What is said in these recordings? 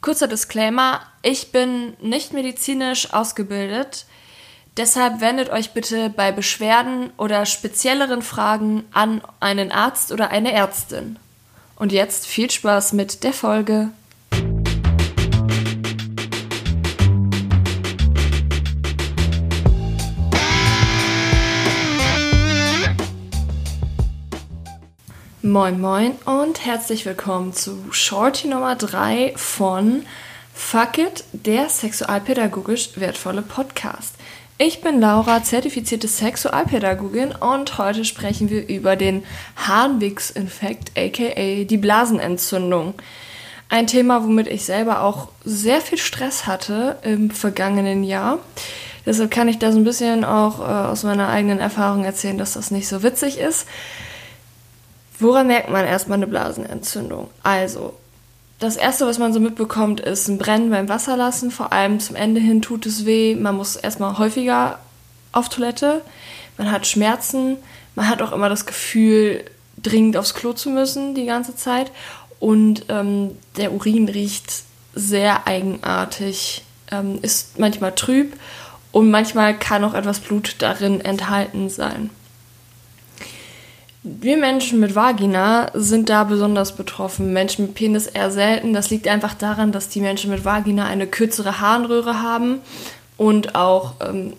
Kurzer Disclaimer, ich bin nicht medizinisch ausgebildet. Deshalb wendet euch bitte bei Beschwerden oder spezielleren Fragen an einen Arzt oder eine Ärztin. Und jetzt viel Spaß mit der Folge. Moin Moin und herzlich willkommen zu Shorty Nummer 3 von Fuck It, der sexualpädagogisch wertvolle Podcast. Ich bin Laura, zertifizierte Sexualpädagogin und heute sprechen wir über den Harnwegsinfekt aka die Blasenentzündung. Ein Thema, womit ich selber auch sehr viel Stress hatte im vergangenen Jahr. Deshalb kann ich da so ein bisschen auch äh, aus meiner eigenen Erfahrung erzählen, dass das nicht so witzig ist. Woran merkt man erstmal eine Blasenentzündung? Also, das erste, was man so mitbekommt, ist ein Brennen beim Wasserlassen. Vor allem zum Ende hin tut es weh. Man muss erstmal häufiger auf Toilette. Man hat Schmerzen. Man hat auch immer das Gefühl, dringend aufs Klo zu müssen die ganze Zeit. Und ähm, der Urin riecht sehr eigenartig, ähm, ist manchmal trüb und manchmal kann auch etwas Blut darin enthalten sein. Wir Menschen mit Vagina sind da besonders betroffen. Menschen mit Penis eher selten. Das liegt einfach daran, dass die Menschen mit Vagina eine kürzere Harnröhre haben und auch ähm,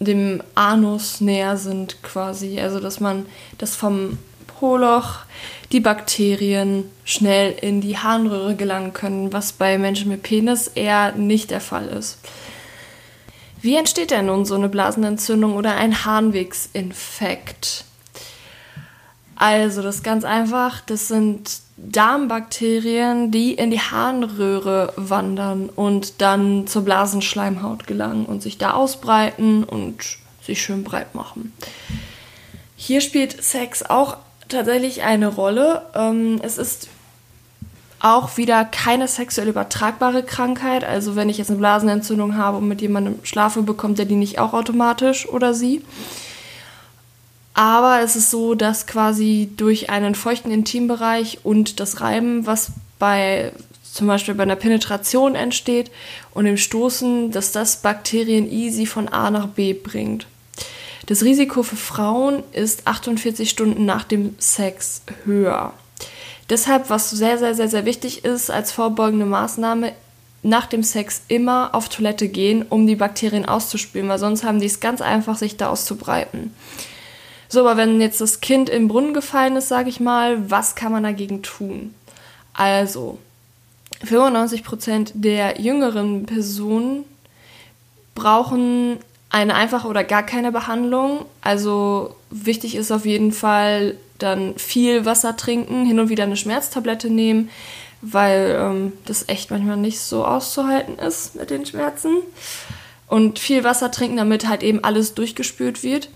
dem Anus näher sind quasi. Also dass man das vom Poloch die Bakterien schnell in die Harnröhre gelangen können, was bei Menschen mit Penis eher nicht der Fall ist. Wie entsteht denn nun so eine Blasenentzündung oder ein Harnwegsinfekt? Also, das ist ganz einfach. Das sind Darmbakterien, die in die Harnröhre wandern und dann zur Blasenschleimhaut gelangen und sich da ausbreiten und sich schön breit machen. Hier spielt Sex auch tatsächlich eine Rolle. Ähm, es ist auch wieder keine sexuell übertragbare Krankheit. Also wenn ich jetzt eine Blasenentzündung habe und mit jemandem schlafe, bekommt er die nicht auch automatisch oder sie. Aber es ist so, dass quasi durch einen feuchten Intimbereich und das Reiben, was bei zum Beispiel bei einer Penetration entsteht und dem Stoßen, dass das Bakterien easy von A nach B bringt. Das Risiko für Frauen ist 48 Stunden nach dem Sex höher. Deshalb, was sehr, sehr, sehr, sehr wichtig ist als vorbeugende Maßnahme, nach dem Sex immer auf Toilette gehen, um die Bakterien auszuspülen, weil sonst haben die es ganz einfach, sich da auszubreiten. So, aber wenn jetzt das Kind im Brunnen gefallen ist, sage ich mal, was kann man dagegen tun? Also, 95% der jüngeren Personen brauchen eine einfache oder gar keine Behandlung. Also wichtig ist auf jeden Fall dann viel Wasser trinken, hin und wieder eine Schmerztablette nehmen, weil ähm, das echt manchmal nicht so auszuhalten ist mit den Schmerzen. Und viel Wasser trinken, damit halt eben alles durchgespült wird.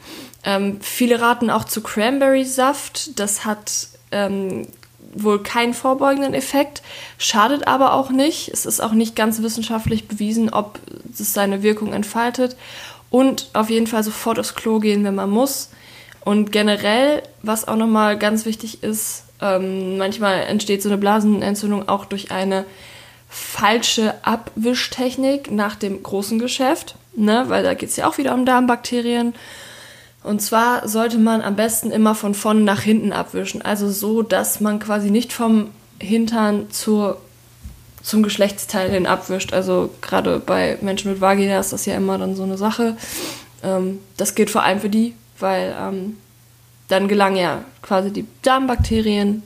Ähm, viele raten auch zu Cranberry-Saft. Das hat ähm, wohl keinen vorbeugenden Effekt, schadet aber auch nicht. Es ist auch nicht ganz wissenschaftlich bewiesen, ob es seine Wirkung entfaltet. Und auf jeden Fall sofort aufs Klo gehen, wenn man muss. Und generell, was auch nochmal ganz wichtig ist, ähm, manchmal entsteht so eine Blasenentzündung auch durch eine falsche Abwischtechnik nach dem großen Geschäft, ne? weil da geht es ja auch wieder um Darmbakterien. Und zwar sollte man am besten immer von vorne nach hinten abwischen. Also so, dass man quasi nicht vom Hintern zur, zum Geschlechtsteil hin abwischt. Also gerade bei Menschen mit Vagina ist das ja immer dann so eine Sache. Ähm, das gilt vor allem für die, weil ähm, dann gelangen ja quasi die Darmbakterien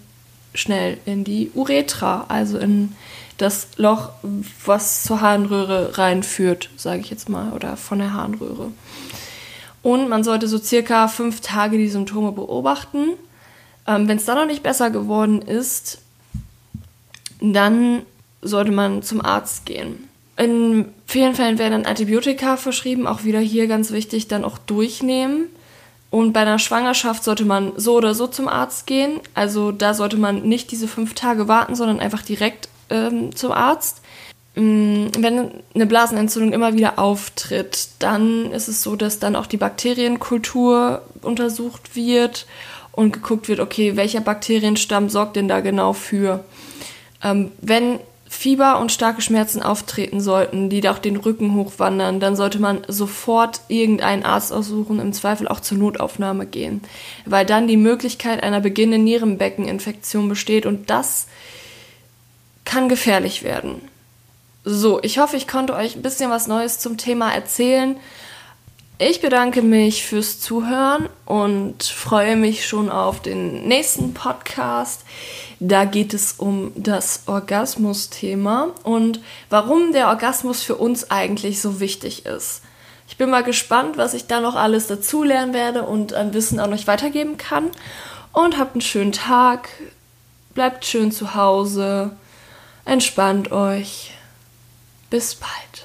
schnell in die Uretra, also in das Loch, was zur Harnröhre reinführt, sage ich jetzt mal, oder von der Harnröhre. Und man sollte so circa fünf Tage die Symptome beobachten. Ähm, Wenn es dann noch nicht besser geworden ist, dann sollte man zum Arzt gehen. In vielen Fällen werden dann Antibiotika verschrieben, auch wieder hier ganz wichtig, dann auch durchnehmen. Und bei einer Schwangerschaft sollte man so oder so zum Arzt gehen. Also da sollte man nicht diese fünf Tage warten, sondern einfach direkt ähm, zum Arzt. Mm, wenn eine Blasenentzündung immer wieder auftritt, dann ist es so, dass dann auch die Bakterienkultur untersucht wird und geguckt wird, okay, welcher Bakterienstamm sorgt denn da genau für. Ähm, wenn Fieber und starke Schmerzen auftreten sollten, die auch den Rücken hochwandern, dann sollte man sofort irgendeinen Arzt aussuchen, im Zweifel auch zur Notaufnahme gehen, weil dann die Möglichkeit einer beginnenden Nierenbeckeninfektion besteht und das kann gefährlich werden. So, ich hoffe, ich konnte euch ein bisschen was Neues zum Thema erzählen. Ich bedanke mich fürs Zuhören und freue mich schon auf den nächsten Podcast. Da geht es um das Orgasmus-Thema und warum der Orgasmus für uns eigentlich so wichtig ist. Ich bin mal gespannt, was ich da noch alles dazulernen werde und an Wissen auch noch weitergeben kann. Und habt einen schönen Tag, bleibt schön zu Hause, entspannt euch. Bis bald.